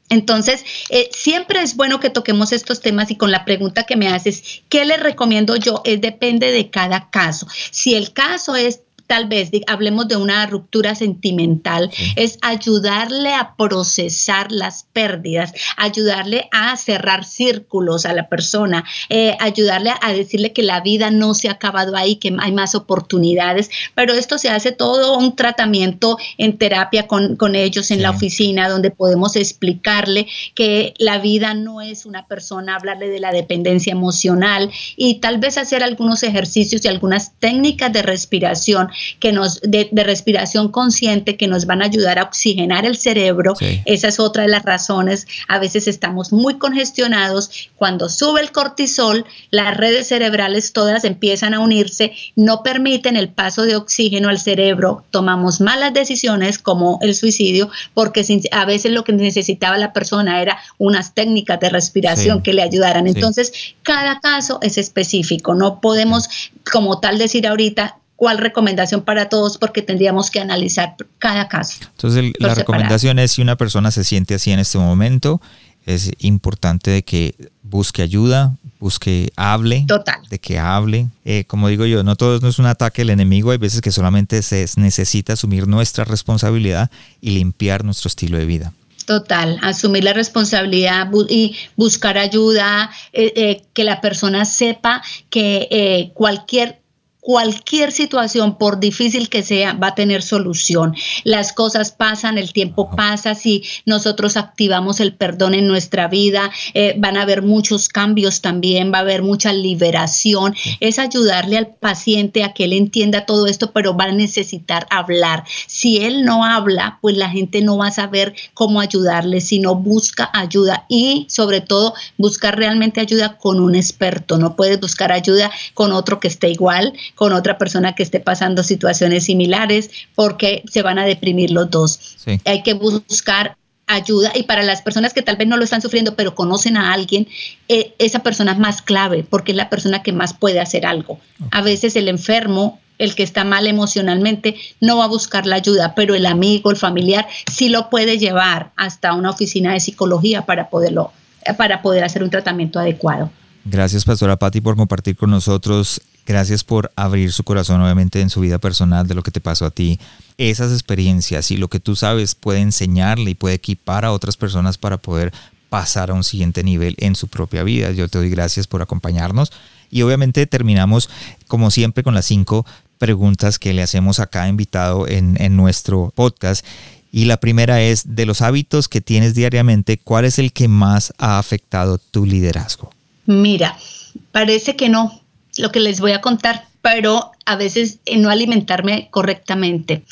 entonces, eh, siempre es bueno que toquemos estos temas y con la pregunta que me haces, ¿qué le recomiendo yo? Es depende de cada caso. Si el caso es tal vez hablemos de una ruptura sentimental, es ayudarle a procesar las pérdidas, ayudarle a cerrar círculos a la persona, eh, ayudarle a decirle que la vida no se ha acabado ahí, que hay más oportunidades, pero esto se hace todo un tratamiento en terapia con, ellos en la oficina, donde podemos explicarle que la vida no es una persona, hablarle de la dependencia emocional y tal vez hacer algunos ejercicios y algunas técnicas de respiración que nos de, respiración consciente que nos van a ayudar a oxigenar el cerebro. Esa es otra de las razones. A veces estamos muy congestionados. Cuando sube el cortisol, las redes cerebrales todas empiezan a unirse, no permiten el paso de oxígeno al cerebro. Tomamos malas decisiones como el suicidio porque a veces lo que necesitaba la persona era unas técnicas de respiración que le ayudaran. Entonces, cada caso es específico. No podemos como tal decir ahorita cuál recomendación para todos porque tendríamos que analizar cada caso. Entonces la recomendación es si una persona se siente así en este momento, es importante de que busque ayuda, busque, hable, Total. de que hable. Eh, como digo yo, no todo no es un ataque del enemigo, hay veces que solamente se necesita asumir nuestra responsabilidad y limpiar nuestro estilo de vida. Total, asumir la responsabilidad y buscar ayuda, eh, eh, que la persona sepa que cualquier cualquier situación, por difícil que sea, va a tener solución. Las cosas pasan, el tiempo pasa, si nosotros activamos el perdón en nuestra vida, eh, van a haber muchos cambios también, va a haber mucha liberación. Es ayudarle al paciente a que él entienda todo esto, pero va a necesitar hablar. Si él no habla, pues la gente no va a saber cómo ayudarle, sino busca ayuda y sobre todo buscar realmente ayuda con un experto. No puedes buscar ayuda con otro que esté igual, con otra persona que esté pasando situaciones similares porque se van a deprimir los dos. Hay que buscar ayuda y para las personas que tal vez no lo están sufriendo pero conocen a alguien, eh, esa persona es más clave porque es la persona que más puede hacer algo. A veces el enfermo el que está mal emocionalmente no va a buscar la ayuda, pero el amigo, el familiar, sí lo puede llevar hasta una oficina de psicología para poderlo, para poder hacer un tratamiento adecuado. Gracias, Pastora Patti, por compartir con nosotros Gracias por abrir su corazón, obviamente, en su vida personal, de lo que te pasó a ti. Esas experiencias y lo que tú sabes puede enseñarle y puede equipar a otras personas para poder pasar a un siguiente nivel en su propia vida. Yo te doy gracias por acompañarnos. Y obviamente terminamos, como siempre, con las cinco preguntas que le hacemos a cada invitado en, en nuestro podcast. Y la primera es, de los hábitos que tienes diariamente, ¿cuál es el que más ha afectado tu liderazgo? Mira, parece que no, lo que les voy a contar, pero a veces no alimentarme correctamente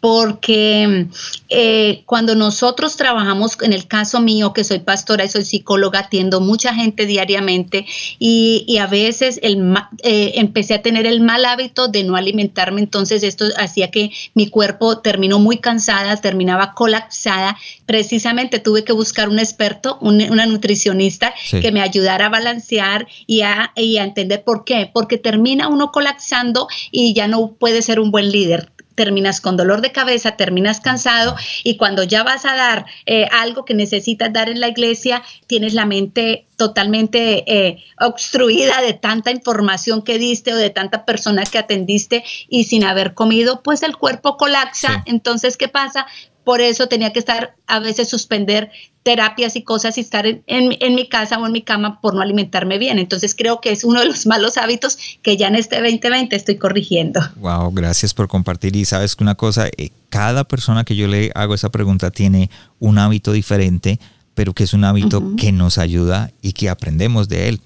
porque eh, cuando nosotros trabajamos, en el caso mío, que soy pastora y soy psicóloga, atiendo mucha gente diariamente y, a veces el, eh, empecé a tener el mal hábito de no alimentarme, entonces esto hacía que mi cuerpo terminó muy cansada, terminaba colapsada. Precisamente tuve que buscar un experto, una nutricionista que me ayudara a balancear y a, y a entender por qué, porque termina uno colapsando y ya no puede ser un buen líder terminas con dolor de cabeza, terminas cansado y cuando ya vas a dar eh, algo que necesitas dar en la iglesia, tienes la mente totalmente eh, obstruida de tanta información que diste o de tanta persona que atendiste y sin haber comido, pues el cuerpo colapsa. Entonces, ¿qué pasa? Por eso tenía que estar a veces suspender terapias y cosas y estar en, en, mi casa o en mi cama por no alimentarme bien. Entonces creo que es uno de los malos hábitos que ya en este 2020 estoy corrigiendo. Wow, gracias por compartir. Y sabes que una cosa, eh, cada persona que yo le hago esa pregunta tiene un hábito diferente, pero que es un hábito que nos ayuda y que aprendemos de él.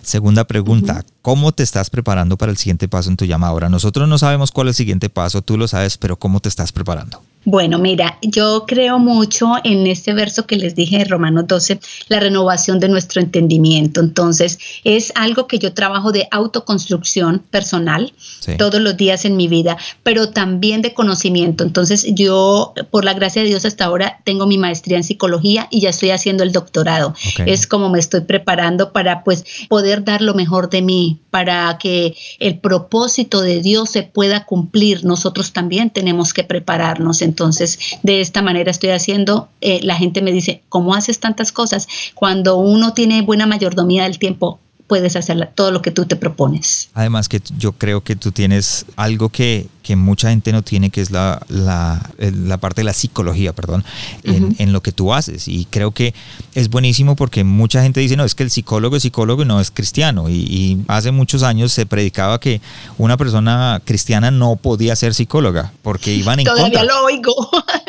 Segunda pregunta, ¿cómo te estás preparando para el siguiente paso en tu llamada? Ahora, nosotros no sabemos cuál es el siguiente paso, tú lo sabes, pero ¿cómo te estás preparando? Bueno, mira, yo creo mucho en este verso que les dije de Romanos 12, la renovación de nuestro entendimiento. Entonces, es algo que yo trabajo de autoconstrucción personal todos los días en mi vida, pero también de conocimiento. Entonces, yo, por la gracia de Dios, hasta ahora tengo mi maestría en psicología y ya estoy haciendo el doctorado. Es como me estoy preparando para, pues, poder dar lo mejor de mí, para que el propósito de Dios se pueda cumplir. Nosotros también tenemos que prepararnos. Entonces, de esta manera estoy haciendo, eh, la gente me dice, ¿cómo haces tantas cosas? Cuando uno tiene buena mayordomía del tiempo, puedes hacer todo lo que tú te propones. Además que yo creo que tú tienes algo que, que mucha gente no tiene, que es la, la, la parte de la psicología, perdón, en, en, lo que tú haces. Y creo que es buenísimo porque mucha gente dice, no, es que el psicólogo es psicólogo y no es cristiano. Y, y hace muchos años se predicaba que una persona cristiana no podía ser psicóloga porque iban en Todavía contra. lo oigo,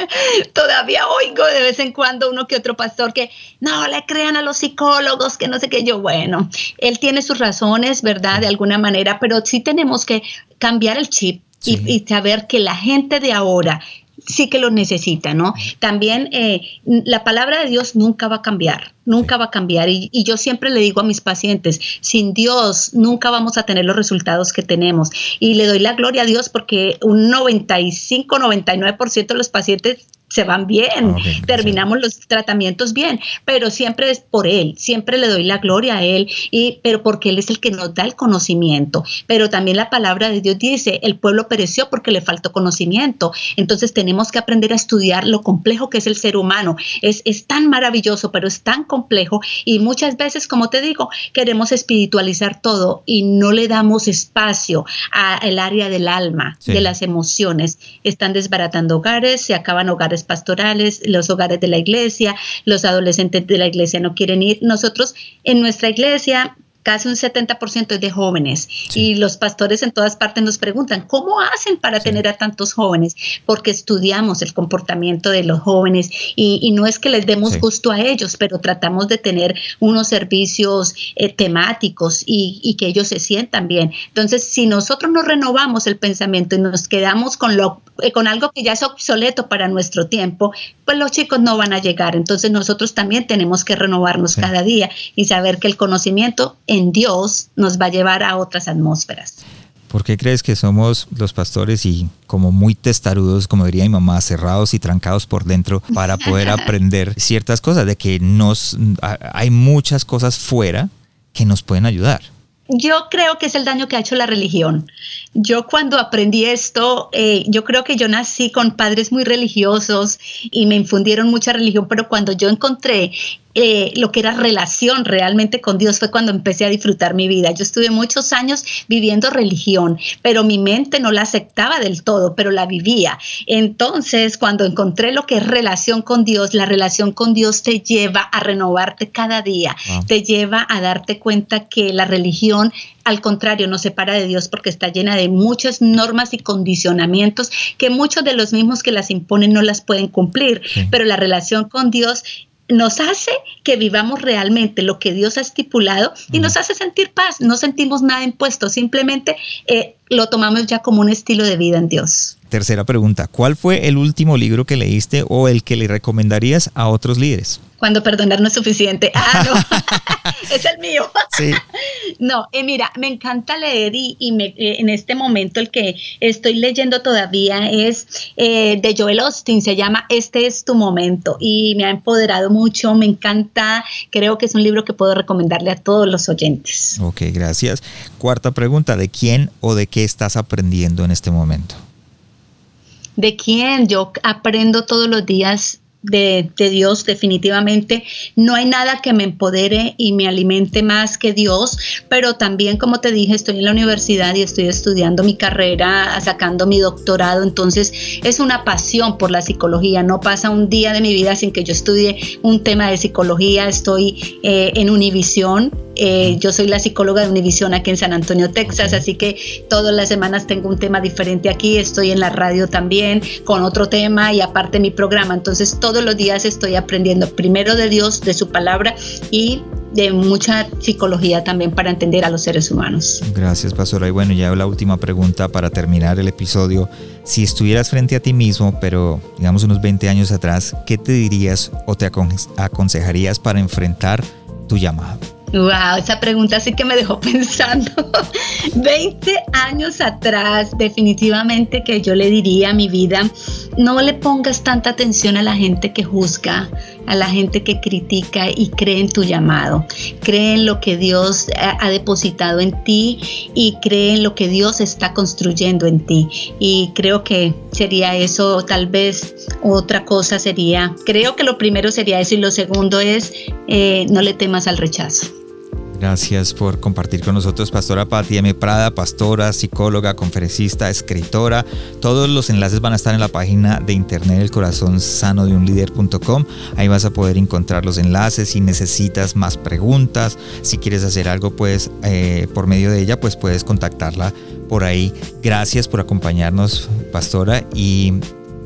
todavía oigo de vez en cuando uno que otro pastor que no le crean a los psicólogos, que no sé qué. Yo, bueno, él tiene sus razones, ¿verdad? De alguna manera, pero sí tenemos que cambiar el chip y, saber que la gente de ahora sí que lo necesita, ¿no? También eh, la palabra de Dios nunca va a cambiar, nunca va a cambiar. Y, y, yo siempre le digo a mis pacientes, sin Dios nunca vamos a tener los resultados que tenemos. Y le doy la gloria a Dios porque un 95, 99% de los pacientes se van bien, terminamos los tratamientos bien, pero siempre es por Él, siempre le doy la gloria a Él, y, pero porque Él es el que nos da el conocimiento. Pero también la palabra de Dios dice, el pueblo pereció porque le faltó conocimiento. Entonces tenemos que aprender a estudiar lo complejo que es el ser humano. Es, es tan maravilloso, pero es tan complejo y muchas veces, como te digo, queremos espiritualizar todo y no le damos espacio al área del alma, de las emociones. Están desbaratando hogares, se acaban hogares pastorales, los hogares de la iglesia, los adolescentes de la iglesia no quieren ir. Nosotros en nuestra iglesia casi un 70% es de jóvenes. Y los pastores en todas partes nos preguntan, ¿cómo hacen para tener a tantos jóvenes? Porque estudiamos el comportamiento de los jóvenes y, no es que les demos gusto a ellos, pero tratamos de tener unos servicios eh, temáticos y, que ellos se sientan bien. Entonces, si nosotros nos renovamos el pensamiento y nos quedamos con, lo, con algo que ya es obsoleto para nuestro tiempo, pues los chicos no van a llegar. Entonces, nosotros también tenemos que renovarnos cada día y saber que el conocimiento en Dios nos va a llevar a otras atmósferas. ¿Por qué crees que somos los pastores y como muy testarudos, como diría mi mamá, cerrados y trancados por dentro para poder aprender ciertas cosas, de que nos hay muchas cosas fuera que nos pueden ayudar? Yo creo que es el daño que ha hecho la religión. Yo cuando aprendí esto, eh, yo creo que yo nací con padres muy religiosos y me infundieron mucha religión, pero cuando yo encontré eh, lo que era relación realmente con Dios fue cuando empecé a disfrutar mi vida. Yo estuve muchos años viviendo religión, pero mi mente no la aceptaba del todo, pero la vivía. Entonces, cuando encontré lo que es relación con Dios, la relación con Dios te lleva a renovarte cada día, te lleva a darte cuenta que la religión al contrario, nos separa de Dios porque está llena de muchas normas y condicionamientos que muchos de los mismos que las imponen no las pueden cumplir. Pero la relación con Dios nos hace que vivamos realmente lo que Dios ha estipulado y nos hace sentir paz. No sentimos nada impuesto, simplemente eh, lo tomamos ya como un estilo de vida en Dios. Tercera pregunta, ¿cuál fue el último libro que leíste o el que le recomendarías a otros líderes? Cuando perdonar no es suficiente. Ah, no, es el mío. Sí. No, eh, mira, me encanta leer y, eh, en este momento el que estoy leyendo todavía es eh, de Joel Austin, se llama Este es tu momento y me ha empoderado mucho, me encanta, creo que es un libro que puedo recomendarle a todos los oyentes. Ok, gracias. Cuarta pregunta, ¿de quién o de qué estás aprendiendo en este momento? De quién yo aprendo todos los días de, Dios definitivamente. No hay nada que me empodere y me alimente más que Dios, pero también, como te dije, estoy en la universidad y estoy estudiando mi carrera, sacando mi doctorado, entonces es una pasión por la psicología. No pasa un día de mi vida sin que yo estudie un tema de psicología. Estoy eh, en Univisión eh, yo soy la psicóloga de Univisión aquí en San Antonio, Texas, así que todas las semanas tengo un tema diferente aquí. Estoy en la radio también con otro tema y aparte mi programa. Entonces todos los días estoy aprendiendo primero de Dios, de su palabra y de mucha psicología también para entender a los seres humanos. Gracias, pastora. Y bueno, ya la última pregunta para terminar el episodio. Si estuvieras frente a ti mismo, pero digamos unos 20 años atrás, ¿qué te dirías o te aconsejarías para enfrentar tu llamado? Wow, esa pregunta sí que me dejó pensando. 20 años atrás, definitivamente que yo le diría a mi vida, no le pongas tanta atención a la gente que juzga, a la gente que critica y cree en tu llamado. Cree en lo que Dios ha depositado en ti y cree en lo que Dios está construyendo en ti. Y creo que sería eso, tal vez otra cosa sería, creo que lo primero sería eso y lo segundo es, eh, no le temas al rechazo. Gracias por compartir con nosotros, Pastora Pati M. Prada, pastora, psicóloga, conferencista, escritora. Todos los enlaces van a estar en la página de internet el corazón sano de un líder.com. Ahí vas a poder encontrar los enlaces. Si necesitas más preguntas, si quieres hacer algo, pues eh, por medio de ella, pues puedes contactarla por ahí. Gracias por acompañarnos, Pastora. Y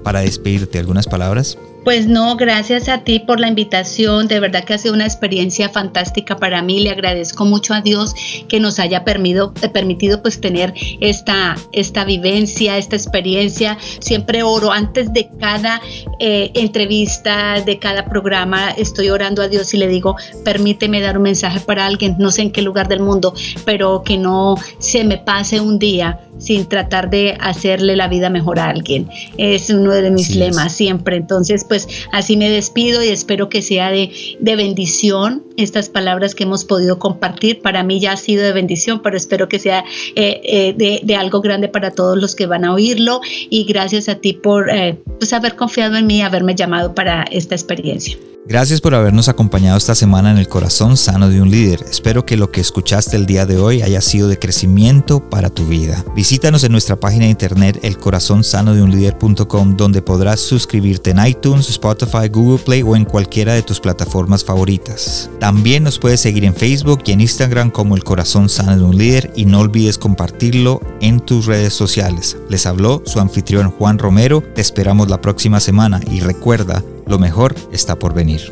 para despedirte, algunas palabras. Pues no, gracias a ti por la invitación. De verdad que ha sido una experiencia fantástica para mí. Le agradezco mucho a Dios que nos haya permitido, eh, permitido pues tener esta, esta vivencia, esta experiencia. Siempre oro antes de cada eh, entrevista, de cada programa. Estoy orando a Dios y le digo, permíteme dar un mensaje para alguien, no sé en qué lugar del mundo, pero que no se me pase un día sin tratar de hacerle la vida mejor a alguien. Es uno de mis lemas siempre. Entonces, pues así me despido y espero que sea de, bendición estas palabras que hemos podido compartir. Para mí ya ha sido de bendición, pero espero que sea eh, eh, de, algo grande para todos los que van a oírlo. Y gracias a ti por eh, pues haber confiado en mí y haberme llamado para esta experiencia. Gracias por habernos acompañado esta semana en el corazón sano de un líder. Espero que lo que escuchaste el día de hoy haya sido de crecimiento para tu vida. Visítanos en nuestra página de internet elcorazonsanodeunlider.com donde podrás suscribirte en iTunes, Spotify, Google Play o en cualquiera de tus plataformas favoritas. También nos puedes seguir en Facebook y en Instagram como El Corazón Sano de un Líder y no olvides compartirlo en tus redes sociales. Les habló su anfitrión Juan Romero. Te esperamos la próxima semana y recuerda lo mejor está por venir.